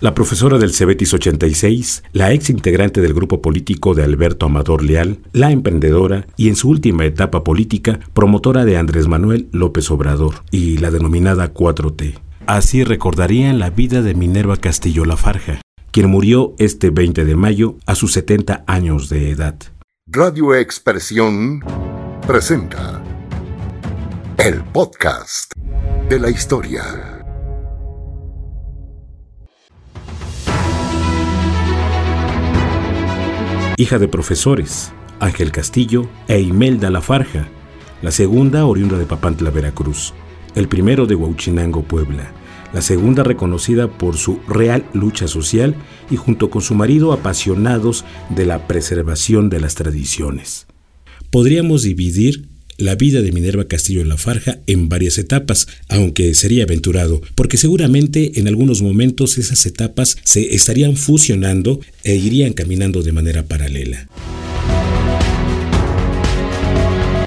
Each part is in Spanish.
La profesora del Cebetis 86, la ex integrante del grupo político de Alberto Amador Leal, la emprendedora y en su última etapa política, promotora de Andrés Manuel López Obrador y la denominada 4T. Así recordarían la vida de Minerva Castillo Lafarja, quien murió este 20 de mayo a sus 70 años de edad. Radio Expresión presenta el podcast de la historia. Hija de profesores, Ángel Castillo e Imelda Lafarja, la segunda oriunda de Papantla, Veracruz, el primero de Huauchinango, Puebla, la segunda reconocida por su real lucha social y junto con su marido apasionados de la preservación de las tradiciones. Podríamos dividir la vida de Minerva Castillo La Farja en varias etapas, aunque sería aventurado, porque seguramente en algunos momentos esas etapas se estarían fusionando e irían caminando de manera paralela.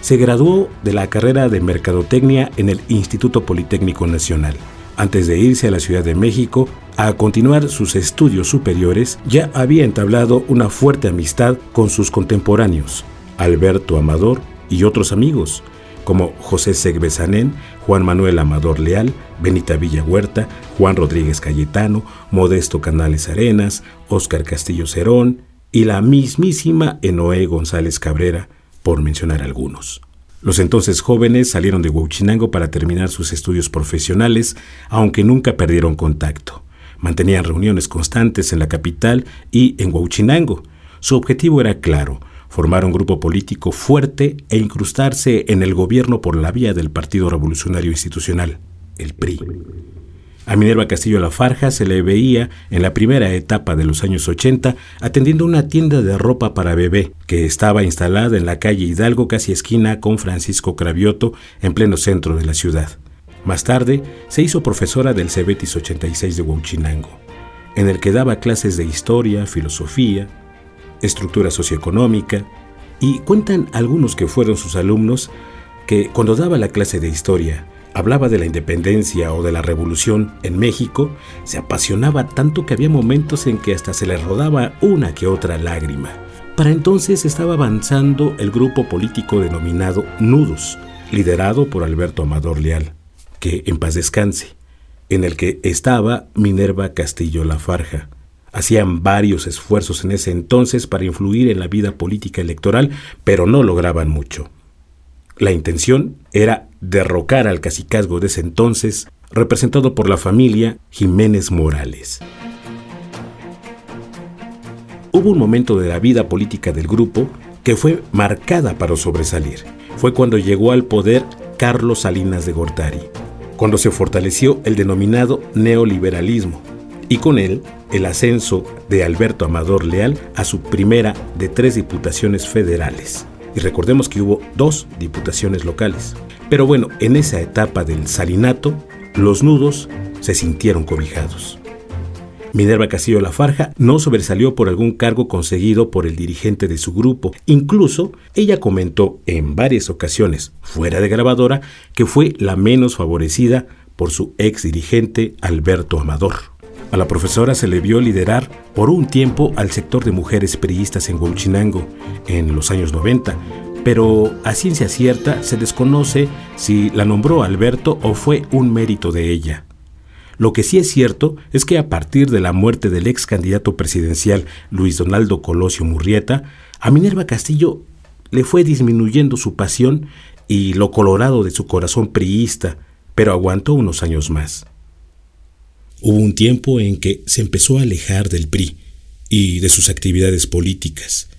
Se graduó de la carrera de Mercadotecnia en el Instituto Politécnico Nacional. Antes de irse a la Ciudad de México a continuar sus estudios superiores, ya había entablado una fuerte amistad con sus contemporáneos, Alberto Amador y otros amigos, como José Segbesanén, Juan Manuel Amador Leal, Benita Villa Huerta, Juan Rodríguez Cayetano, Modesto Canales Arenas, Óscar Castillo Cerón y la mismísima Enoé González Cabrera, por mencionar algunos. Los entonces jóvenes salieron de Huachinango para terminar sus estudios profesionales, aunque nunca perdieron contacto. Mantenían reuniones constantes en la capital y en Huachinango. Su objetivo era claro, formar un grupo político fuerte e incrustarse en el gobierno por la vía del Partido Revolucionario Institucional, el PRI. A Minerva Castillo La Farja se le veía en la primera etapa de los años 80 atendiendo una tienda de ropa para bebé que estaba instalada en la calle Hidalgo casi esquina con Francisco Cravioto en pleno centro de la ciudad. Más tarde se hizo profesora del Cebetis 86 de Huachinango, en el que daba clases de historia, filosofía, estructura socioeconómica, y cuentan algunos que fueron sus alumnos que cuando daba la clase de historia hablaba de la independencia o de la revolución en México, se apasionaba tanto que había momentos en que hasta se le rodaba una que otra lágrima. Para entonces estaba avanzando el grupo político denominado Nudos, liderado por Alberto Amador Leal, que en paz descanse, en el que estaba Minerva Castillo Lafarja. Hacían varios esfuerzos en ese entonces para influir en la vida política electoral, pero no lograban mucho. La intención era derrocar al cacicazgo de ese entonces, representado por la familia Jiménez Morales. Hubo un momento de la vida política del grupo que fue marcada para sobresalir. Fue cuando llegó al poder Carlos Salinas de Gortari, cuando se fortaleció el denominado neoliberalismo, y con él el ascenso de Alberto Amador Leal a su primera de tres diputaciones federales. Y recordemos que hubo dos diputaciones locales. Pero bueno, en esa etapa del salinato, los nudos se sintieron cobijados. Minerva Castillo Lafarja no sobresalió por algún cargo conseguido por el dirigente de su grupo. Incluso ella comentó en varias ocasiones, fuera de grabadora, que fue la menos favorecida por su ex dirigente Alberto Amador. A la profesora se le vio liderar por un tiempo al sector de mujeres periodistas en Huachinango en los años 90, pero a ciencia cierta se desconoce si la nombró Alberto o fue un mérito de ella. Lo que sí es cierto es que a partir de la muerte del ex candidato presidencial Luis Donaldo Colosio Murrieta, a Minerva Castillo le fue disminuyendo su pasión y lo colorado de su corazón priista, pero aguantó unos años más. Hubo un tiempo en que se empezó a alejar del PRI y de sus actividades políticas,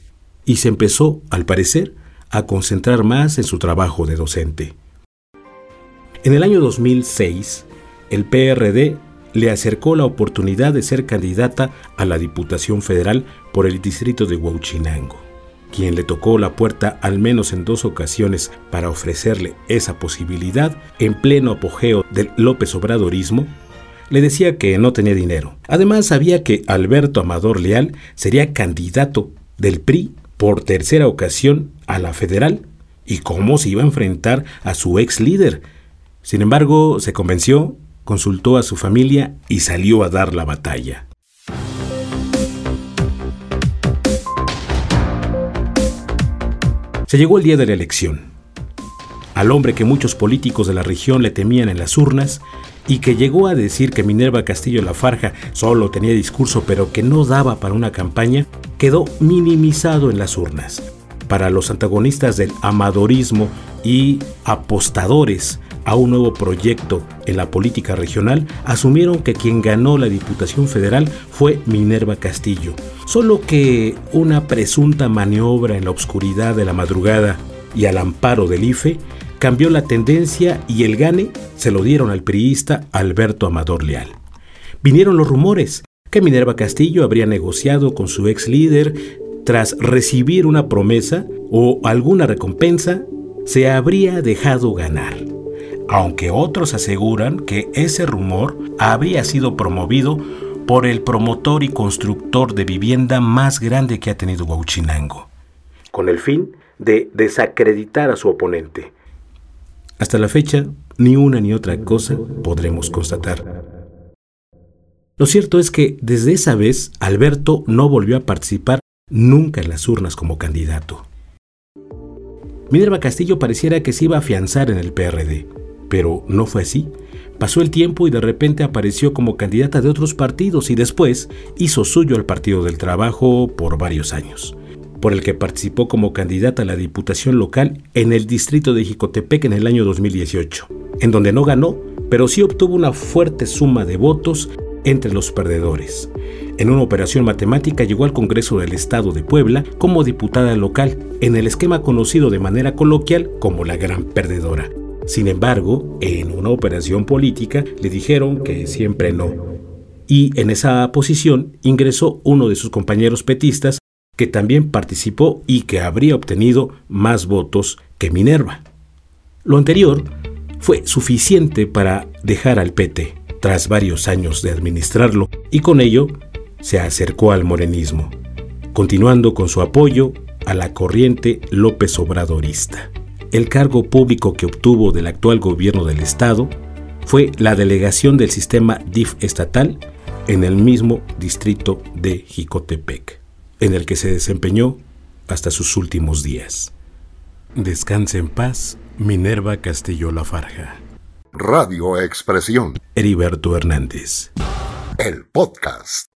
y se empezó, al parecer, a concentrar más en su trabajo de docente. En el año 2006, el PRD le acercó la oportunidad de ser candidata a la Diputación Federal por el distrito de Huachinango. Quien le tocó la puerta al menos en dos ocasiones para ofrecerle esa posibilidad en pleno apogeo del López Obradorismo le decía que no tenía dinero. Además, sabía que Alberto Amador Leal sería candidato del PRI por tercera ocasión a la federal y cómo se iba a enfrentar a su ex líder. Sin embargo, se convenció, consultó a su familia y salió a dar la batalla. Se llegó el día de la elección. Al hombre que muchos políticos de la región le temían en las urnas, y que llegó a decir que Minerva Castillo Lafarja solo tenía discurso pero que no daba para una campaña, quedó minimizado en las urnas. Para los antagonistas del amadorismo y apostadores a un nuevo proyecto en la política regional, asumieron que quien ganó la Diputación Federal fue Minerva Castillo. Solo que una presunta maniobra en la oscuridad de la madrugada y al amparo del IFE cambió la tendencia y el gane se lo dieron al priista Alberto Amador Leal. Vinieron los rumores que Minerva Castillo habría negociado con su ex líder tras recibir una promesa o alguna recompensa, se habría dejado ganar aunque otros aseguran que ese rumor habría sido promovido por el promotor y constructor de vivienda más grande que ha tenido Huachinango, con el fin de desacreditar a su oponente. Hasta la fecha, ni una ni otra cosa podremos constatar. Lo cierto es que desde esa vez Alberto no volvió a participar nunca en las urnas como candidato. Minerva Castillo pareciera que se iba a afianzar en el PRD, pero no fue así. Pasó el tiempo y de repente apareció como candidata de otros partidos y después hizo suyo al Partido del Trabajo por varios años, por el que participó como candidata a la Diputación local en el distrito de Jicotepec en el año 2018, en donde no ganó, pero sí obtuvo una fuerte suma de votos entre los perdedores. En una operación matemática llegó al Congreso del Estado de Puebla como diputada local, en el esquema conocido de manera coloquial como la gran perdedora. Sin embargo, en una operación política le dijeron que siempre no. Y en esa posición ingresó uno de sus compañeros petistas que también participó y que habría obtenido más votos que Minerva. Lo anterior fue suficiente para dejar al PT tras varios años de administrarlo y con ello se acercó al morenismo, continuando con su apoyo a la corriente López Obradorista. El cargo público que obtuvo del actual gobierno del Estado fue la delegación del sistema DIF estatal en el mismo distrito de Jicotepec, en el que se desempeñó hasta sus últimos días. Descanse en paz, Minerva Castillo Lafarja. Radio Expresión. Heriberto Hernández. El podcast.